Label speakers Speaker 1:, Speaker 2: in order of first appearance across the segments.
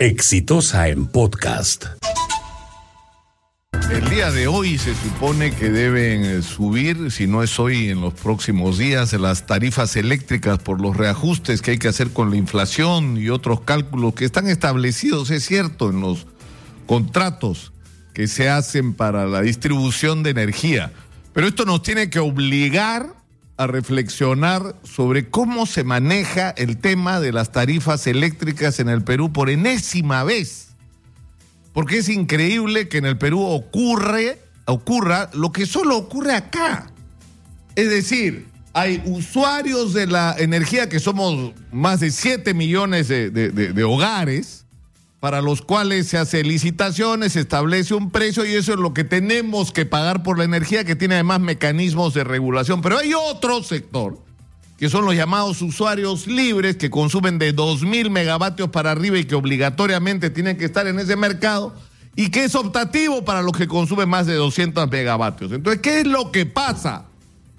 Speaker 1: Exitosa en podcast.
Speaker 2: El día de hoy se supone que deben eh, subir, si no es hoy, en los próximos días, las tarifas eléctricas por los reajustes que hay que hacer con la inflación y otros cálculos que están establecidos, es cierto, en los contratos que se hacen para la distribución de energía. Pero esto nos tiene que obligar a reflexionar sobre cómo se maneja el tema de las tarifas eléctricas en el Perú por enésima vez. Porque es increíble que en el Perú ocurre, ocurra lo que solo ocurre acá. Es decir, hay usuarios de la energía que somos más de 7 millones de, de, de hogares para los cuales se hace licitaciones, se establece un precio y eso es lo que tenemos que pagar por la energía que tiene además mecanismos de regulación. Pero hay otro sector, que son los llamados usuarios libres que consumen de 2.000 megavatios para arriba y que obligatoriamente tienen que estar en ese mercado y que es optativo para los que consumen más de 200 megavatios. Entonces, ¿qué es lo que pasa?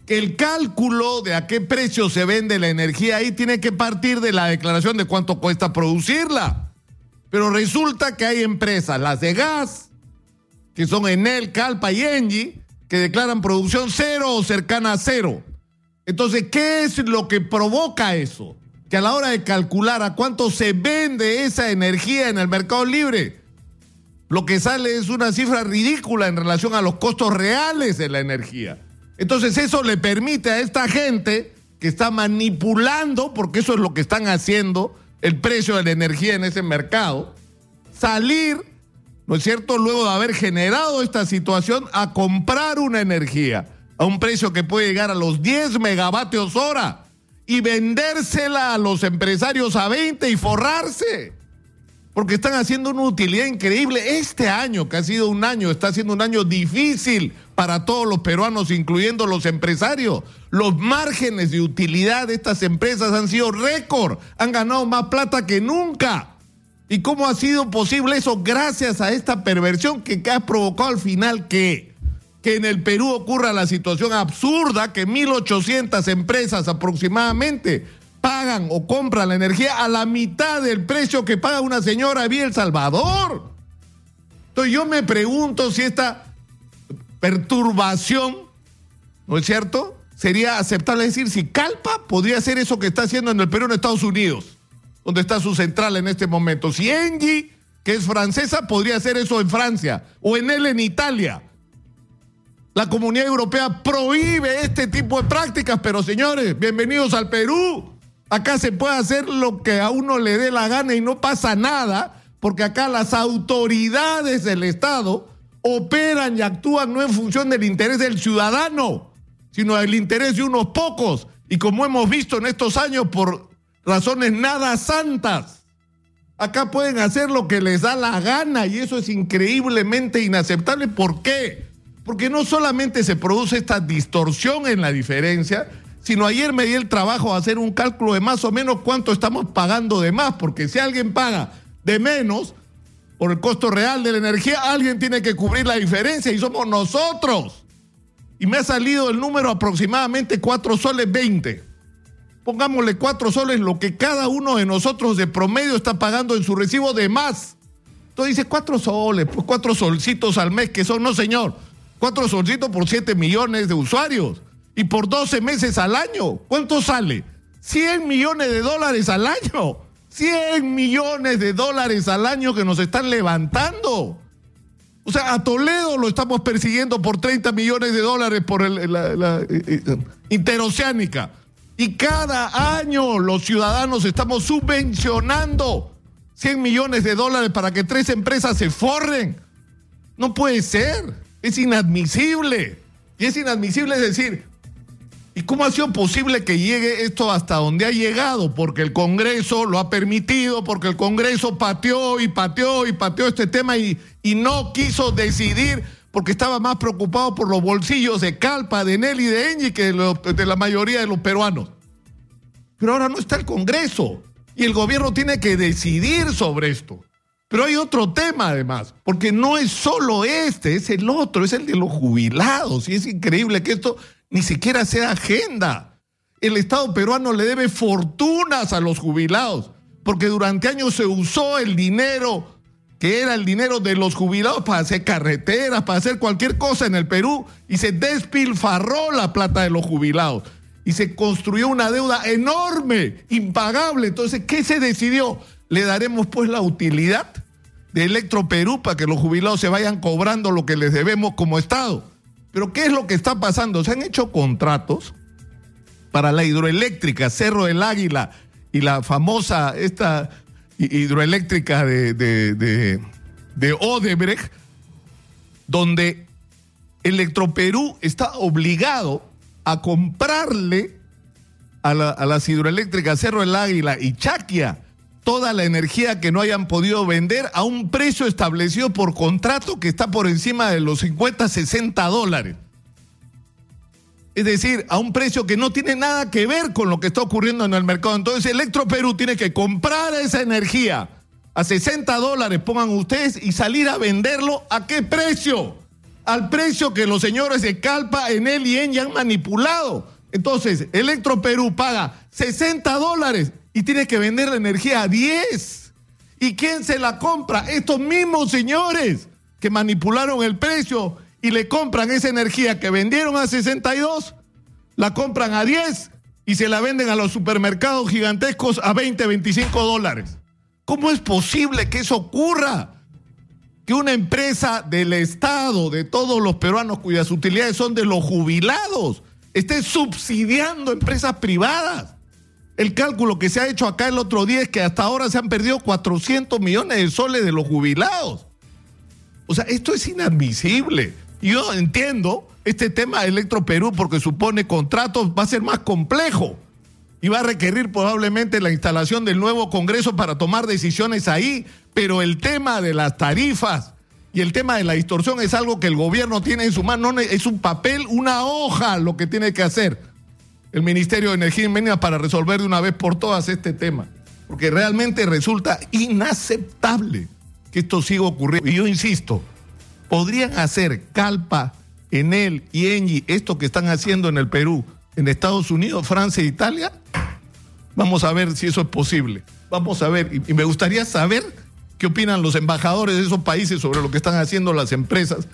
Speaker 2: El cálculo de a qué precio se vende la energía ahí tiene que partir de la declaración de cuánto cuesta producirla. Pero resulta que hay empresas, las de gas, que son Enel, Calpa y Engie, que declaran producción cero o cercana a cero. Entonces, ¿qué es lo que provoca eso? Que a la hora de calcular a cuánto se vende esa energía en el mercado libre, lo que sale es una cifra ridícula en relación a los costos reales de la energía. Entonces, eso le permite a esta gente que está manipulando, porque eso es lo que están haciendo, el precio de la energía en ese mercado, salir, ¿no es cierto?, luego de haber generado esta situación, a comprar una energía a un precio que puede llegar a los 10 megavatios hora y vendérsela a los empresarios a 20 y forrarse. Porque están haciendo una utilidad increíble. Este año, que ha sido un año, está siendo un año difícil para todos los peruanos, incluyendo los empresarios. Los márgenes de utilidad de estas empresas han sido récord, han ganado más plata que nunca. ¿Y cómo ha sido posible eso? Gracias a esta perversión que ha provocado al final que, que en el Perú ocurra la situación absurda que 1.800 empresas aproximadamente pagan o compran la energía a la mitad del precio que paga una señora vía El Salvador. Entonces yo me pregunto si esta perturbación, ¿no es cierto? Sería aceptable decir si Calpa podría hacer eso que está haciendo en el Perú en Estados Unidos, donde está su central en este momento. Si Engie, que es francesa, podría hacer eso en Francia o en él en Italia. La comunidad europea prohíbe este tipo de prácticas, pero señores, bienvenidos al Perú. Acá se puede hacer lo que a uno le dé la gana y no pasa nada, porque acá las autoridades del Estado operan y actúan no en función del interés del ciudadano, sino del interés de unos pocos. Y como hemos visto en estos años, por razones nada santas, acá pueden hacer lo que les da la gana y eso es increíblemente inaceptable. ¿Por qué? Porque no solamente se produce esta distorsión en la diferencia, sino ayer me di el trabajo de hacer un cálculo de más o menos cuánto estamos pagando de más, porque si alguien paga de menos, por el costo real de la energía, alguien tiene que cubrir la diferencia y somos nosotros. Y me ha salido el número aproximadamente 4 soles 20. Pongámosle 4 soles lo que cada uno de nosotros de promedio está pagando en su recibo de más. Entonces dice 4 soles, pues 4 solcitos al mes que son, no señor, 4 solcitos por 7 millones de usuarios y por 12 meses al año. ¿Cuánto sale? 100 millones de dólares al año. 100 millones de dólares al año que nos están levantando. O sea, a Toledo lo estamos persiguiendo por 30 millones de dólares por la, eh, eh, interoceánica. Y cada año los ciudadanos estamos subvencionando 100 millones de dólares para que tres empresas se forren. No puede ser. Es inadmisible. Y es inadmisible decir, ¿Y cómo ha sido posible que llegue esto hasta donde ha llegado? Porque el Congreso lo ha permitido, porque el Congreso pateó y pateó y pateó este tema y, y no quiso decidir porque estaba más preocupado por los bolsillos de Calpa, de Nelly, de Engie que de la mayoría de los peruanos. Pero ahora no está el Congreso y el gobierno tiene que decidir sobre esto. Pero hay otro tema además, porque no es solo este, es el otro, es el de los jubilados. Y es increíble que esto ni siquiera sea agenda. El Estado peruano le debe fortunas a los jubilados, porque durante años se usó el dinero que era el dinero de los jubilados para hacer carreteras, para hacer cualquier cosa en el Perú, y se despilfarró la plata de los jubilados. Y se construyó una deuda enorme, impagable. Entonces, ¿qué se decidió? Le daremos pues la utilidad de Electro Perú para que los jubilados se vayan cobrando lo que les debemos como Estado. Pero ¿qué es lo que está pasando? Se han hecho contratos para la hidroeléctrica Cerro del Águila y la famosa esta hidroeléctrica de, de, Odebrecht, donde Electroperú está obligado a comprarle a, a, las hidroeléctricas Cerro del Águila y Chaquia toda la energía que no hayan podido vender a un precio establecido por contrato que está por encima de los 50, 60 dólares. Es decir, a un precio que no tiene nada que ver con lo que está ocurriendo en el mercado. Entonces, Electro Perú tiene que comprar esa energía a 60 dólares, pongan ustedes, y salir a venderlo a qué precio? Al precio que los señores de Calpa, Enel y Engie han manipulado. Entonces, Electro Perú paga 60 dólares y tiene que vender la energía a 10. ¿Y quién se la compra? Estos mismos señores que manipularon el precio y le compran esa energía que vendieron a 62, la compran a 10 y se la venden a los supermercados gigantescos a 20, 25 dólares. ¿Cómo es posible que eso ocurra? Que una empresa del Estado, de todos los peruanos cuyas utilidades son de los jubilados, esté subsidiando empresas privadas. El cálculo que se ha hecho acá el otro día es que hasta ahora se han perdido 400 millones de soles de los jubilados. O sea, esto es inadmisible. Yo entiendo este tema de Electro Perú porque supone contratos, va a ser más complejo y va a requerir probablemente la instalación del nuevo Congreso para tomar decisiones ahí, pero el tema de las tarifas y el tema de la distorsión es algo que el gobierno tiene en su mano, es un papel, una hoja lo que tiene que hacer el Ministerio de Energía y Minas para resolver de una vez por todas este tema, porque realmente resulta inaceptable que esto siga ocurriendo. Y yo insisto, podrían hacer Calpa, Enel y Engie esto que están haciendo en el Perú, en Estados Unidos, Francia e Italia. Vamos a ver si eso es posible. Vamos a ver. Y me gustaría saber qué opinan los embajadores de esos países sobre lo que están haciendo las empresas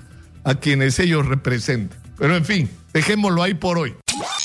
Speaker 2: a quienes ellos representan. Pero en fin, dejémoslo ahí por hoy.